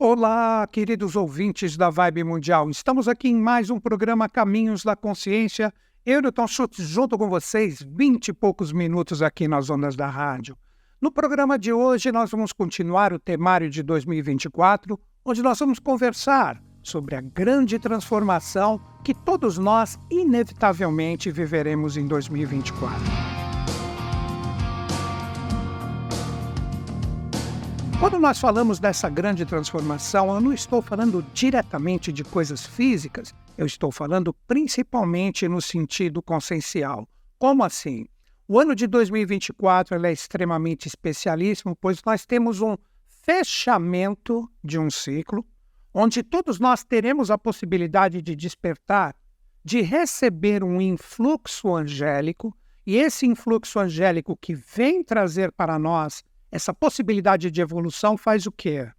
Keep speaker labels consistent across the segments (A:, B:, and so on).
A: Olá, queridos ouvintes da Vibe Mundial. Estamos aqui em mais um programa Caminhos da Consciência. Eu, Newton Schultz, junto com vocês, vinte e poucos minutos aqui nas ondas da rádio. No programa de hoje, nós vamos continuar o temário de 2024, onde nós vamos conversar sobre a grande transformação que todos nós, inevitavelmente, viveremos em 2024. Quando nós falamos dessa grande transformação, eu não estou falando diretamente de coisas físicas, eu estou falando principalmente no sentido consciencial. Como assim? O ano de 2024 é extremamente especialíssimo, pois nós temos um fechamento de um ciclo, onde todos nós teremos a possibilidade de despertar, de receber um influxo angélico, e esse influxo angélico que vem trazer para nós essa possibilidade de evolução faz o quê?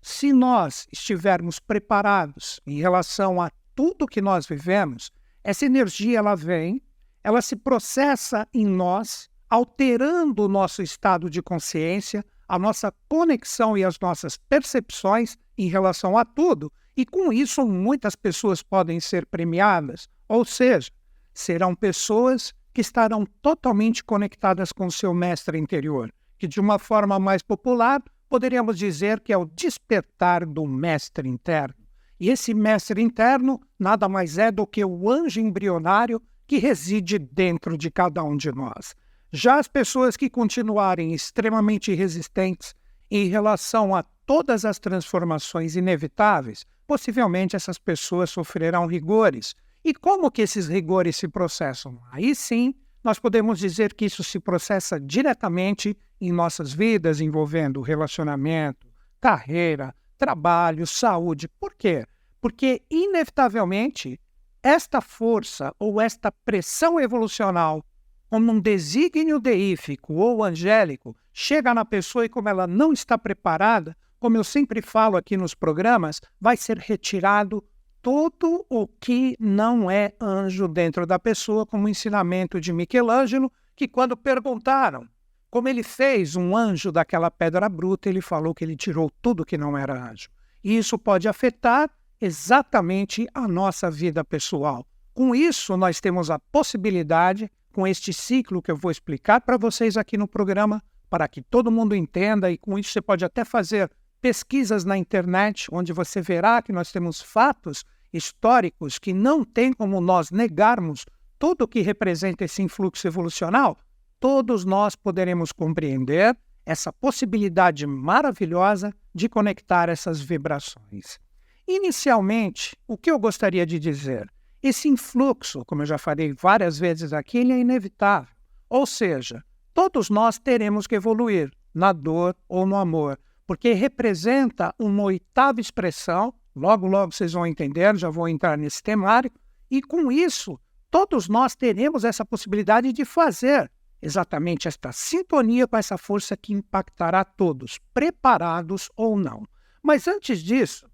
A: Se nós estivermos preparados em relação a tudo que nós vivemos, essa energia ela vem, ela se processa em nós, alterando o nosso estado de consciência, a nossa conexão e as nossas percepções em relação a tudo, e com isso muitas pessoas podem ser premiadas, ou seja, serão pessoas que estarão totalmente conectadas com o seu mestre interior que, de uma forma mais popular, poderíamos dizer que é o despertar do mestre interno. E esse mestre interno nada mais é do que o anjo embrionário que reside dentro de cada um de nós. Já as pessoas que continuarem extremamente resistentes em relação a todas as transformações inevitáveis, possivelmente essas pessoas sofrerão rigores. E como que esses rigores se processam? Aí sim, nós podemos dizer que isso se processa diretamente em nossas vidas, envolvendo relacionamento, carreira, trabalho, saúde. Por quê? Porque, inevitavelmente, esta força ou esta pressão evolucional, como um desígnio deífico ou angélico, chega na pessoa e, como ela não está preparada, como eu sempre falo aqui nos programas, vai ser retirado tudo o que não é anjo dentro da pessoa, como o ensinamento de Michelangelo, que quando perguntaram como ele fez um anjo daquela pedra bruta, ele falou que ele tirou tudo que não era anjo. E isso pode afetar exatamente a nossa vida pessoal. Com isso, nós temos a possibilidade, com este ciclo que eu vou explicar para vocês aqui no programa, para que todo mundo entenda, e com isso você pode até fazer pesquisas na internet, onde você verá que nós temos fatos históricos que não tem como nós negarmos tudo o que representa esse influxo evolucional, todos nós poderemos compreender essa possibilidade maravilhosa de conectar essas vibrações. Inicialmente, o que eu gostaria de dizer? Esse influxo, como eu já falei várias vezes aqui, ele é inevitável. Ou seja, todos nós teremos que evoluir na dor ou no amor, porque representa uma oitava expressão Logo, logo vocês vão entender, já vou entrar nesse temário. E com isso, todos nós teremos essa possibilidade de fazer exatamente esta sintonia com essa força que impactará todos, preparados ou não. Mas antes disso,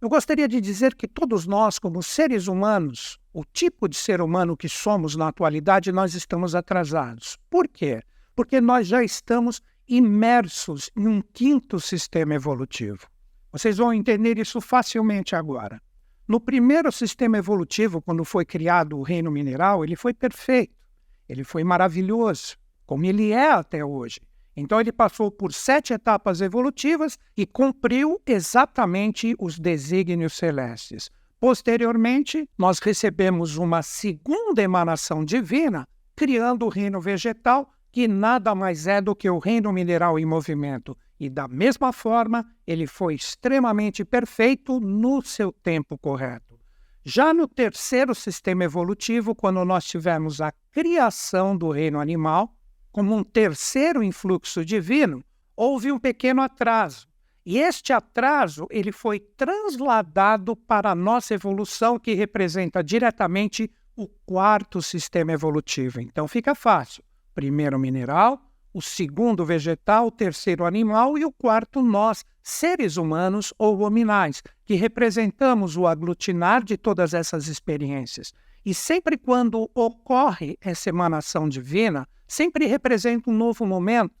A: eu gostaria de dizer que todos nós, como seres humanos, o tipo de ser humano que somos na atualidade, nós estamos atrasados. Por quê? Porque nós já estamos imersos em um quinto sistema evolutivo. Vocês vão entender isso facilmente agora. No primeiro sistema evolutivo, quando foi criado o reino mineral, ele foi perfeito, ele foi maravilhoso, como ele é até hoje. Então, ele passou por sete etapas evolutivas e cumpriu exatamente os desígnios celestes. Posteriormente, nós recebemos uma segunda emanação divina, criando o reino vegetal, que nada mais é do que o reino mineral em movimento. E da mesma forma, ele foi extremamente perfeito no seu tempo correto. Já no terceiro sistema evolutivo, quando nós tivemos a criação do reino animal, como um terceiro influxo divino, houve um pequeno atraso. E este atraso ele foi transladado para a nossa evolução, que representa diretamente o quarto sistema evolutivo. Então fica fácil. Primeiro mineral, o segundo vegetal, o terceiro animal e o quarto nós, seres humanos ou hominais, que representamos o aglutinar de todas essas experiências. E sempre quando ocorre essa emanação divina, sempre representa um novo momento,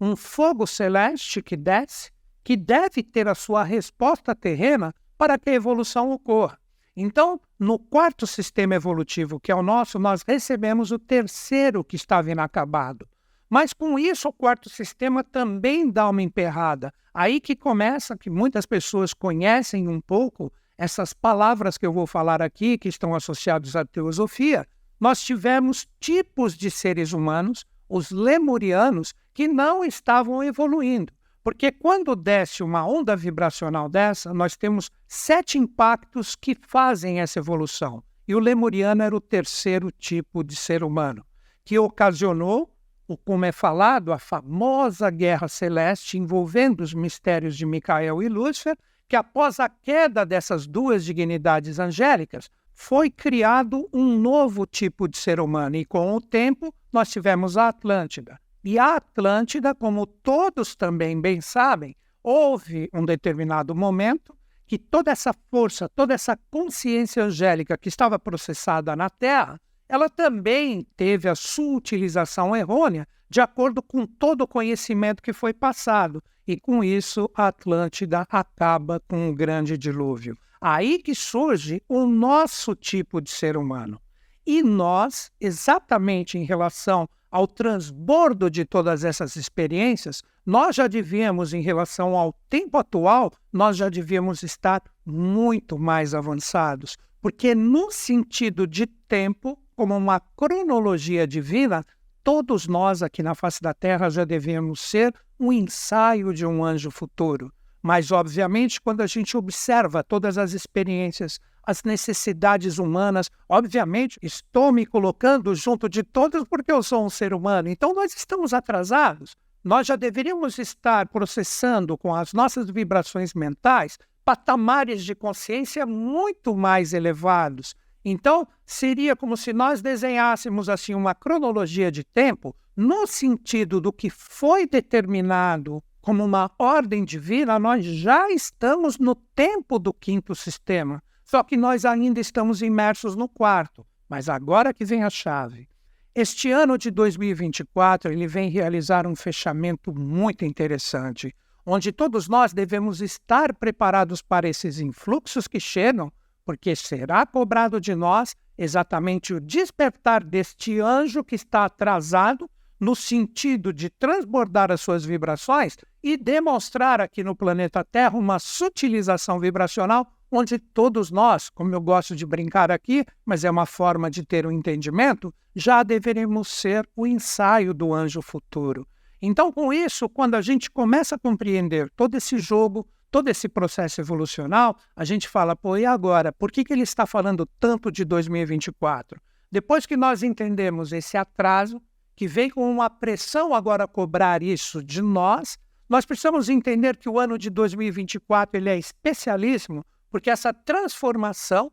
A: um fogo celeste que desce, que deve ter a sua resposta terrena para que a evolução ocorra. Então, no quarto sistema evolutivo, que é o nosso, nós recebemos o terceiro que estava inacabado. Mas com isso, o quarto sistema também dá uma emperrada. Aí que começa, que muitas pessoas conhecem um pouco essas palavras que eu vou falar aqui, que estão associadas à teosofia. Nós tivemos tipos de seres humanos, os lemurianos, que não estavam evoluindo. Porque quando desce uma onda vibracional dessa, nós temos sete impactos que fazem essa evolução. E o lemuriano era o terceiro tipo de ser humano, que ocasionou, como é falado, a famosa guerra celeste envolvendo os mistérios de Micael e Lúcifer, que após a queda dessas duas dignidades angélicas, foi criado um novo tipo de ser humano. E com o tempo, nós tivemos a Atlântida. E a Atlântida, como todos também bem sabem, houve um determinado momento que toda essa força, toda essa consciência angélica que estava processada na Terra, ela também teve a sua utilização errônea de acordo com todo o conhecimento que foi passado. E com isso, a Atlântida acaba com um grande dilúvio. Aí que surge o nosso tipo de ser humano. E nós, exatamente em relação ao transbordo de todas essas experiências, nós já devíamos, em relação ao tempo atual, nós já devíamos estar muito mais avançados, porque no sentido de tempo, como uma cronologia divina, todos nós aqui na face da Terra já devemos ser um ensaio de um anjo futuro. Mas, obviamente, quando a gente observa todas as experiências as necessidades humanas. Obviamente, estou me colocando junto de todos porque eu sou um ser humano. Então, nós estamos atrasados. Nós já deveríamos estar processando com as nossas vibrações mentais patamares de consciência muito mais elevados. Então, seria como se nós desenhássemos assim uma cronologia de tempo no sentido do que foi determinado como uma ordem divina, nós já estamos no tempo do quinto sistema. Só que nós ainda estamos imersos no quarto. Mas agora que vem a chave. Este ano de 2024 ele vem realizar um fechamento muito interessante, onde todos nós devemos estar preparados para esses influxos que chegam, porque será cobrado de nós exatamente o despertar deste anjo que está atrasado no sentido de transbordar as suas vibrações e demonstrar aqui no planeta Terra uma sutilização vibracional onde todos nós, como eu gosto de brincar aqui, mas é uma forma de ter um entendimento, já deveremos ser o ensaio do anjo futuro. Então, com isso, quando a gente começa a compreender todo esse jogo, todo esse processo evolucional, a gente fala, pô, e agora? Por que, que ele está falando tanto de 2024? Depois que nós entendemos esse atraso, que vem com uma pressão agora a cobrar isso de nós, nós precisamos entender que o ano de 2024 ele é especialíssimo porque essa transformação,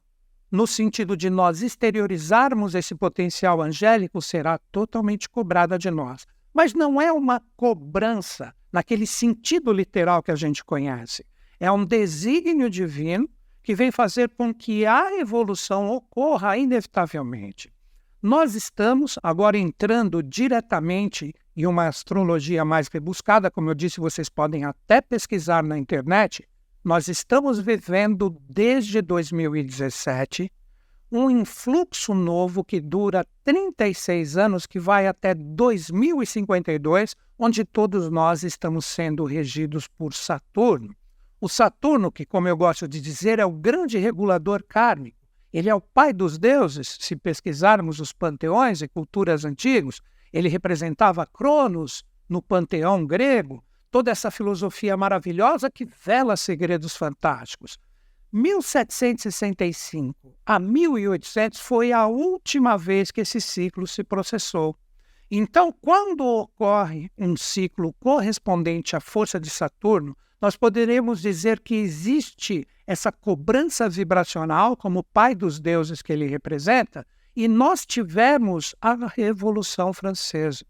A: no sentido de nós exteriorizarmos esse potencial angélico, será totalmente cobrada de nós. Mas não é uma cobrança naquele sentido literal que a gente conhece. É um desígnio divino que vem fazer com que a evolução ocorra inevitavelmente. Nós estamos agora entrando diretamente em uma astrologia mais rebuscada, como eu disse, vocês podem até pesquisar na internet, nós estamos vivendo desde 2017 um influxo novo que dura 36 anos, que vai até 2052, onde todos nós estamos sendo regidos por Saturno. O Saturno, que, como eu gosto de dizer, é o grande regulador kármico, ele é o pai dos deuses. Se pesquisarmos os panteões e culturas antigos, ele representava Cronos no panteão grego, toda essa filosofia maravilhosa que vela segredos fantásticos. 1765 a 1800 foi a última vez que esse ciclo se processou. Então, quando ocorre um ciclo correspondente à força de Saturno, nós poderemos dizer que existe essa cobrança vibracional como pai dos deuses que ele representa, e nós tivemos a Revolução Francesa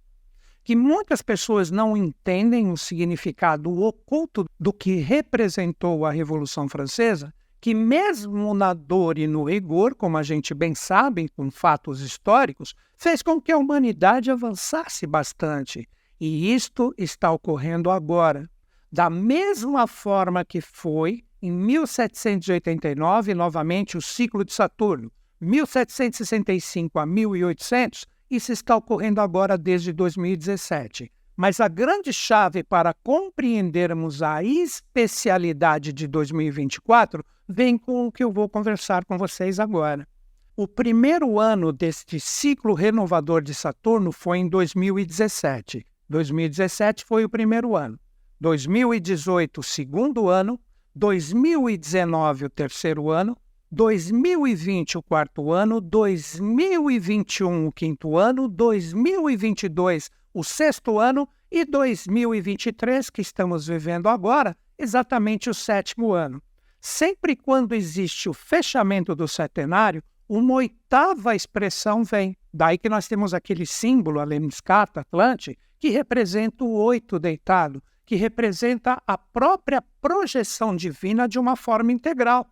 A: que muitas pessoas não entendem o significado oculto do que representou a Revolução Francesa, que mesmo na dor e no rigor, como a gente bem sabe com fatos históricos, fez com que a humanidade avançasse bastante. E isto está ocorrendo agora. Da mesma forma que foi em 1789, novamente o ciclo de Saturno, 1765 a 1800, isso está ocorrendo agora desde 2017. Mas a grande chave para compreendermos a especialidade de 2024 vem com o que eu vou conversar com vocês agora. O primeiro ano deste ciclo renovador de Saturno foi em 2017. 2017 foi o primeiro ano. 2018, o segundo ano. 2019, o terceiro ano. 2020, o quarto ano. 2021, o quinto ano. 2022, o sexto ano. E 2023, que estamos vivendo agora, exatamente o sétimo ano. Sempre quando existe o fechamento do setenário, uma oitava expressão vem. Daí que nós temos aquele símbolo, a lemniscata Atlante, que representa o oito deitado, que representa a própria projeção divina de uma forma integral.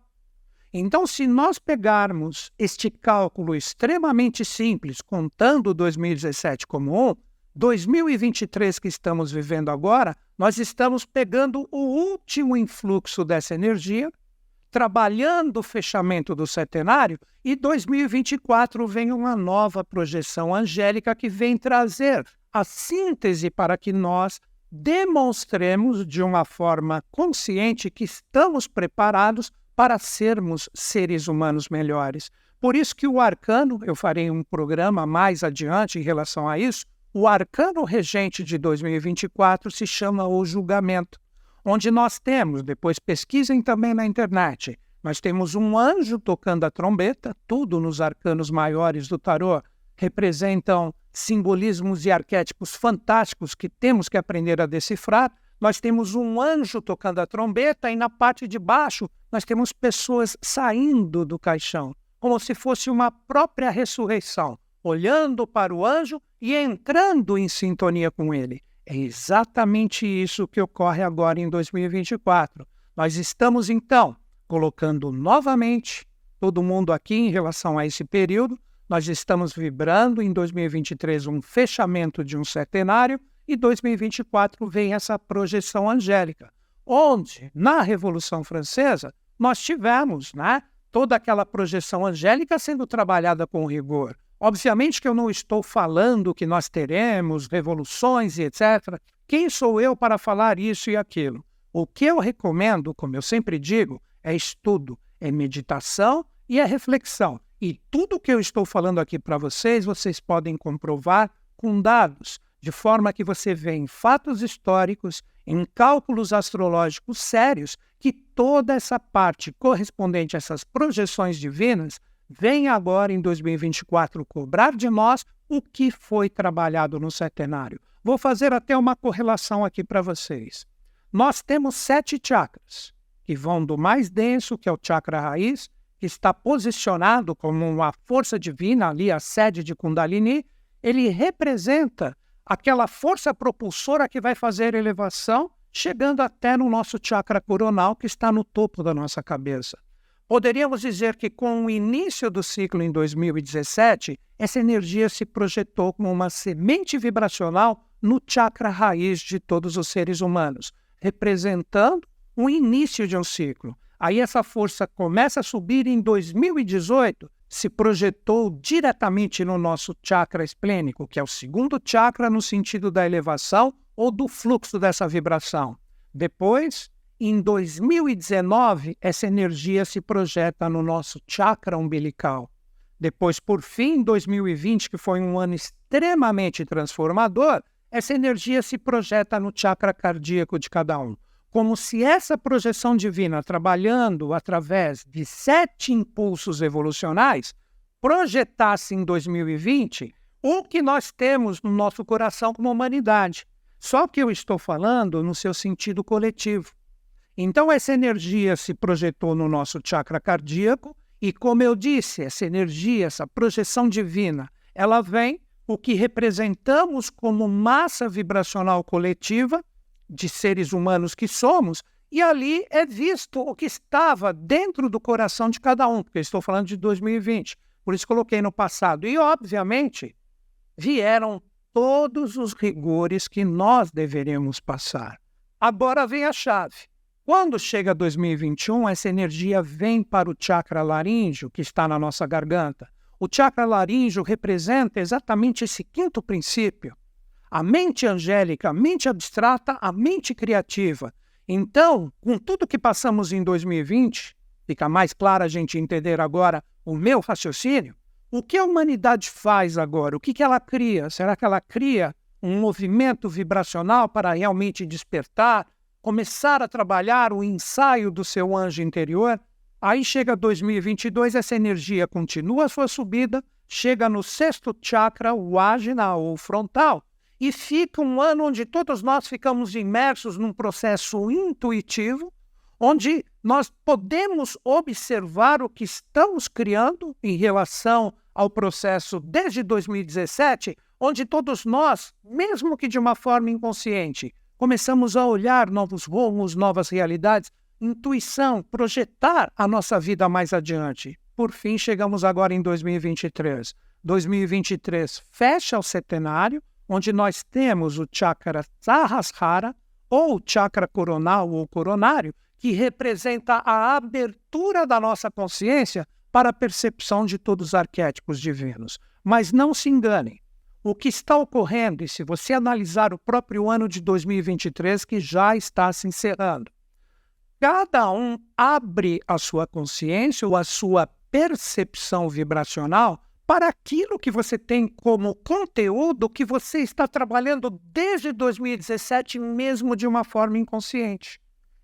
A: Então, se nós pegarmos este cálculo extremamente simples, contando 2017 como um, 2023 que estamos vivendo agora, nós estamos pegando o último influxo dessa energia trabalhando o fechamento do setenário e 2024 vem uma nova projeção angélica que vem trazer a síntese para que nós demonstremos de uma forma consciente que estamos preparados para sermos seres humanos melhores. Por isso que o arcano, eu farei um programa mais adiante em relação a isso, o arcano regente de 2024 se chama o julgamento onde nós temos, depois pesquisem também na internet, nós temos um anjo tocando a trombeta, tudo nos arcanos maiores do tarô representam simbolismos e arquétipos fantásticos que temos que aprender a decifrar. Nós temos um anjo tocando a trombeta e na parte de baixo nós temos pessoas saindo do caixão, como se fosse uma própria ressurreição, olhando para o anjo e entrando em sintonia com ele. É exatamente isso que ocorre agora em 2024. Nós estamos, então, colocando novamente todo mundo aqui em relação a esse período. Nós estamos vibrando em 2023 um fechamento de um centenário e 2024 vem essa projeção angélica, onde na Revolução Francesa nós tivemos, né, toda aquela projeção angélica sendo trabalhada com rigor. Obviamente que eu não estou falando que nós teremos revoluções e etc. Quem sou eu para falar isso e aquilo? O que eu recomendo, como eu sempre digo, é estudo, é meditação e é reflexão. E tudo que eu estou falando aqui para vocês, vocês podem comprovar com dados, de forma que você vê em fatos históricos, em cálculos astrológicos sérios, que toda essa parte correspondente a essas projeções divinas vem agora em 2024 cobrar de nós o que foi trabalhado no centenário. Vou fazer até uma correlação aqui para vocês. Nós temos sete chakras, que vão do mais denso, que é o chakra raiz, que está posicionado como uma força divina ali, a sede de Kundalini. Ele representa aquela força propulsora que vai fazer elevação, chegando até no nosso chakra coronal, que está no topo da nossa cabeça. Poderíamos dizer que, com o início do ciclo em 2017, essa energia se projetou como uma semente vibracional no chakra raiz de todos os seres humanos, representando o início de um ciclo. Aí essa força começa a subir em 2018 se projetou diretamente no nosso chakra esplênico, que é o segundo chakra no sentido da elevação ou do fluxo dessa vibração. Depois, em 2019, essa energia se projeta no nosso chakra umbilical. Depois, por fim, em 2020, que foi um ano extremamente transformador, essa energia se projeta no chakra cardíaco de cada um. Como se essa projeção divina, trabalhando através de sete impulsos evolucionais, projetasse em 2020 o que nós temos no nosso coração como humanidade. Só que eu estou falando no seu sentido coletivo. Então, essa energia se projetou no nosso chakra cardíaco, e como eu disse, essa energia, essa projeção divina, ela vem o que representamos como massa vibracional coletiva de seres humanos que somos, e ali é visto o que estava dentro do coração de cada um, porque estou falando de 2020, por isso coloquei no passado. E, obviamente, vieram todos os rigores que nós deveríamos passar Agora vem a chave. Quando chega 2021, essa energia vem para o chakra laríngeo, que está na nossa garganta. O chakra laríngeo representa exatamente esse quinto princípio. A mente angélica, a mente abstrata, a mente criativa. Então, com tudo que passamos em 2020, fica mais claro a gente entender agora o meu raciocínio. O que a humanidade faz agora? O que, que ela cria? Será que ela cria um movimento vibracional para realmente despertar, começar a trabalhar o ensaio do seu anjo interior? Aí chega 2022, essa energia continua a sua subida, chega no sexto chakra, o ágina ou frontal, e fica um ano onde todos nós ficamos imersos num processo intuitivo, onde nós podemos observar o que estamos criando em relação ao processo desde 2017, onde todos nós, mesmo que de uma forma inconsciente, começamos a olhar novos rumos, novas realidades, intuição, projetar a nossa vida mais adiante. Por fim, chegamos agora em 2023. 2023 fecha o centenário, onde nós temos o chakra Sahasrara, ou chakra coronal ou coronário, que representa a abertura da nossa consciência para a percepção de todos os arquétipos divinos. Mas não se enganem. O que está ocorrendo, e se você analisar o próprio ano de 2023, que já está se encerrando, cada um abre a sua consciência ou a sua percepção vibracional para aquilo que você tem como conteúdo que você está trabalhando desde 2017, mesmo de uma forma inconsciente.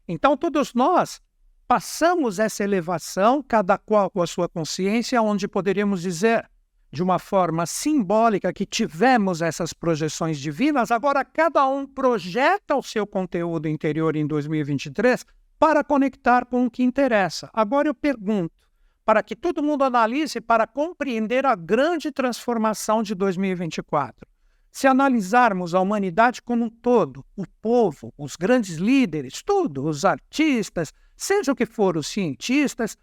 A: Então, todos nós passamos essa elevação, cada qual com a sua consciência, onde poderíamos dizer, de uma forma simbólica, que tivemos essas projeções divinas, agora cada um projeta o seu conteúdo interior em 2023 para conectar com o que interessa. Agora eu pergunto, para que todo mundo analise para compreender a grande transformação de 2024. Se analisarmos a humanidade como um todo, o povo, os grandes líderes, tudo, os artistas, seja o que for, os cientistas,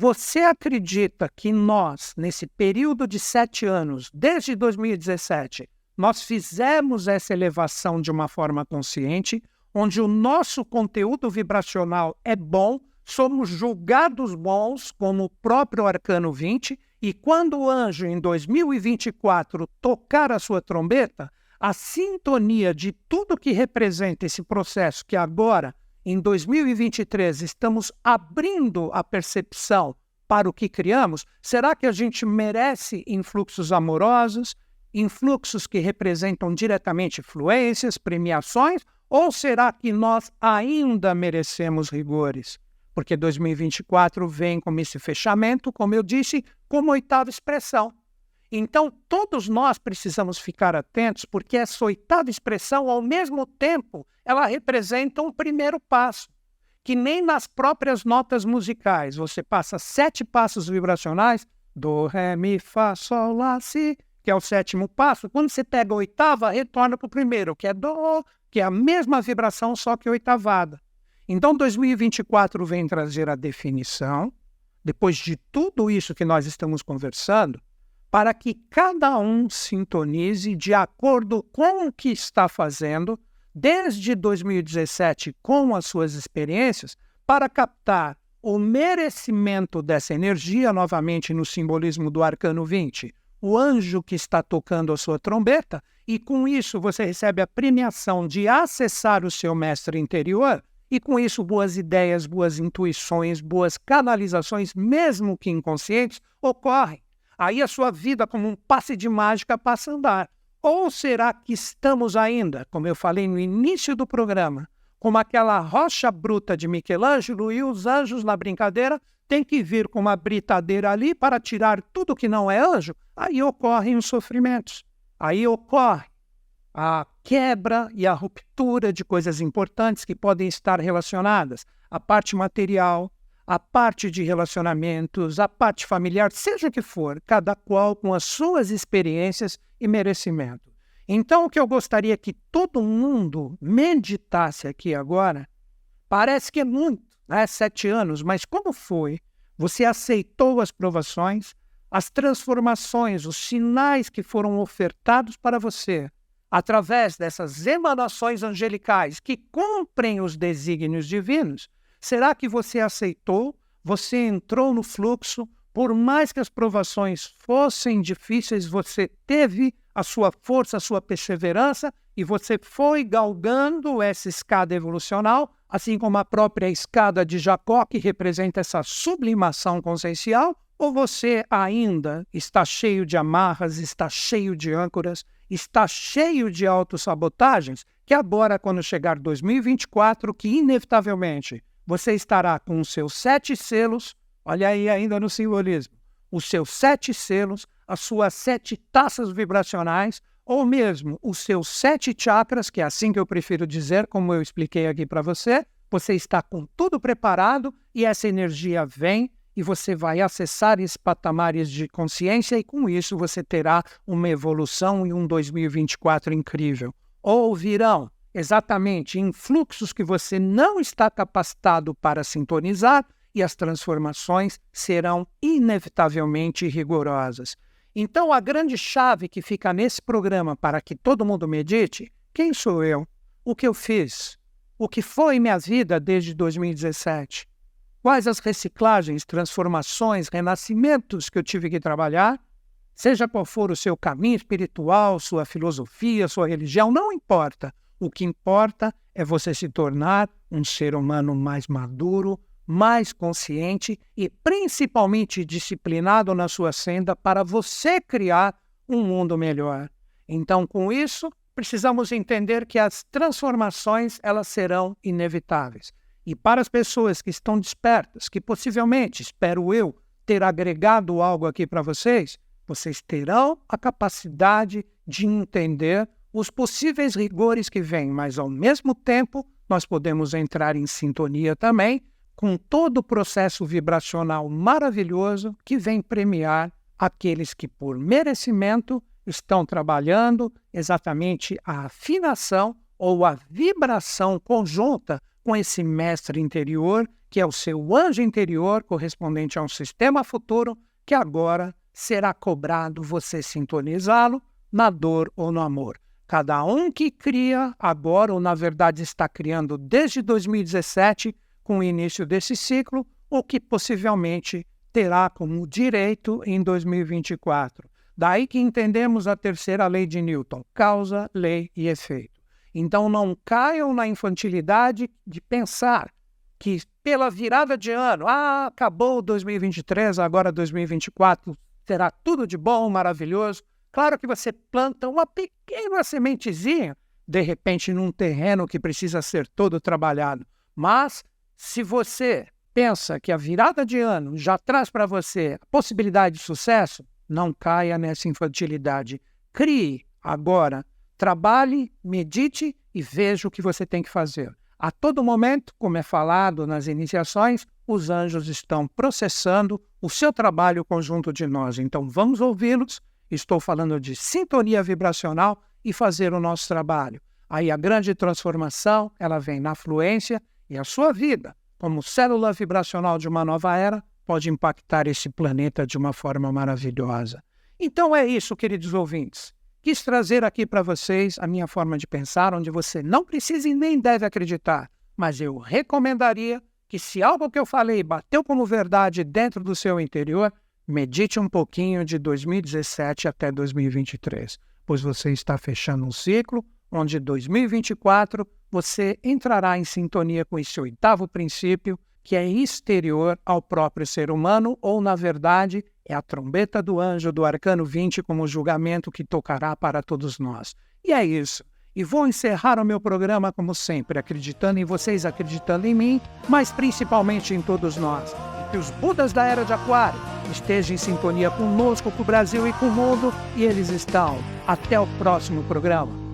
A: você acredita que nós, nesse período de sete anos, desde 2017, nós fizemos essa elevação de uma forma consciente, onde o nosso conteúdo vibracional é bom, somos julgados bons, como o próprio Arcano 20, e quando o anjo, em 2024, tocar a sua trombeta, a sintonia de tudo que representa esse processo que agora, em 2023, estamos abrindo a percepção para o que criamos, será que a gente merece influxos amorosos, influxos que representam diretamente fluências, premiações, ou será que nós ainda merecemos rigores? porque 2024 vem como esse fechamento, como eu disse, como oitava expressão. Então, todos nós precisamos ficar atentos, porque essa oitava expressão, ao mesmo tempo, ela representa um primeiro passo, que nem nas próprias notas musicais. Você passa sete passos vibracionais, do, ré, mi, fá, sol, lá, si, que é o sétimo passo. Quando você pega a oitava, retorna para o primeiro, que é do, que é a mesma vibração, só que oitavada. Então, 2024 vem trazer a definição, depois de tudo isso que nós estamos conversando, para que cada um sintonize de acordo com o que está fazendo desde 2017 com as suas experiências, para captar o merecimento dessa energia, novamente no simbolismo do arcano 20, o anjo que está tocando a sua trombeta, e com isso você recebe a premiação de acessar o seu mestre interior e com isso, boas ideias, boas intuições, boas canalizações, mesmo que inconscientes, ocorrem. Aí a sua vida, como um passe de mágica, passa a andar. Ou será que estamos ainda, como eu falei no início do programa, como aquela rocha bruta de Michelangelo e os anjos na brincadeira têm que vir com uma britadeira ali para tirar tudo que não é anjo? Aí ocorrem os sofrimentos. Aí ocorre a quebra e a ruptura de coisas importantes que podem estar relacionadas à parte material, à parte de relacionamentos, à parte familiar, seja o que for, cada qual com as suas experiências e merecimento. Então, o que eu gostaria que todo mundo meditasse aqui agora, parece que é muito, né? Sete anos, mas como foi? Você aceitou as provações, as transformações, os sinais que foram ofertados para você através dessas emanações angelicais que cumprem os desígnios divinos, será que você aceitou, você entrou no fluxo, por mais que as provações fossem difíceis, você teve a sua força, a sua perseverança e você foi galgando essa escada evolucional, assim como a própria escada de Jacó, que representa essa sublimação consciencial, ou você ainda está cheio de amarras, está cheio de âncoras, está cheio de autossabotagens, que agora, quando chegar 2024, que inevitavelmente você estará com os seus sete selos, olha aí ainda no simbolismo, os seus sete selos, as suas sete taças vibracionais, ou mesmo os seus sete chakras, que é assim que eu prefiro dizer, como eu expliquei aqui para você, você está com tudo preparado e essa energia vem e você vai acessar esses patamares de consciência e com isso você terá uma evolução e um 2024 incrível. Ou virão exatamente influxos que você não está capacitado para sintonizar e as transformações serão inevitavelmente rigorosas. Então, a grande chave que fica nesse programa para que todo mundo medite: quem sou eu? O que eu fiz? O que foi minha vida desde 2017? quais as reciclagens, transformações, renascimentos que eu tive que trabalhar, seja qual for o seu caminho espiritual, sua filosofia, sua religião, não importa. O que importa é você se tornar um ser humano mais maduro, mais consciente e principalmente disciplinado na sua senda para você criar um mundo melhor. Então, com isso, precisamos entender que as transformações elas serão inevitáveis. E para as pessoas que estão despertas, que possivelmente, espero eu, ter agregado algo aqui para vocês, vocês terão a capacidade de entender os possíveis rigores que vêm, mas ao mesmo tempo nós podemos entrar em sintonia também com todo o processo vibracional maravilhoso que vem premiar aqueles que, por merecimento, estão trabalhando exatamente a afinação ou a vibração conjunta com esse mestre interior, que é o seu anjo interior, correspondente a um sistema futuro, que agora será cobrado você sintonizá-lo na dor ou no amor. Cada um que cria agora, ou na verdade está criando desde 2017, com o início desse ciclo, ou que possivelmente terá como direito em 2024. Daí que entendemos a terceira lei de Newton: causa, lei e efeito. Então não caiam na infantilidade de pensar que pela virada de ano, ah, acabou 2023, agora 2024 terá tudo de bom, maravilhoso. Claro que você planta uma pequena sementezinha, de repente, num terreno que precisa ser todo trabalhado. Mas se você pensa que a virada de ano já traz para você a possibilidade de sucesso, não caia nessa infantilidade. Crie agora Trabalhe, medite e veja o que você tem que fazer. A todo momento, como é falado nas iniciações, os anjos estão processando o seu trabalho conjunto de nós. Então vamos ouvi-los. Estou falando de sintonia vibracional e fazer o nosso trabalho. Aí a grande transformação, ela vem na fluência e a sua vida, como célula vibracional de uma nova era, pode impactar esse planeta de uma forma maravilhosa. Então é isso, queridos ouvintes. Quis trazer aqui para vocês a minha forma de pensar, onde você não precisa e nem deve acreditar, mas eu recomendaria que, se algo que eu falei bateu como verdade dentro do seu interior, medite um pouquinho de 2017 até 2023, pois você está fechando um ciclo onde 2024 você entrará em sintonia com esse oitavo princípio, que é exterior ao próprio ser humano, ou, na verdade, é a trombeta do anjo do arcano 20 como julgamento que tocará para todos nós. E é isso. E vou encerrar o meu programa como sempre, acreditando em vocês, acreditando em mim, mas principalmente em todos nós. E os Budas da Era de Aquário estejam em sintonia conosco, com o Brasil e com o mundo, e eles estão. Até o próximo programa.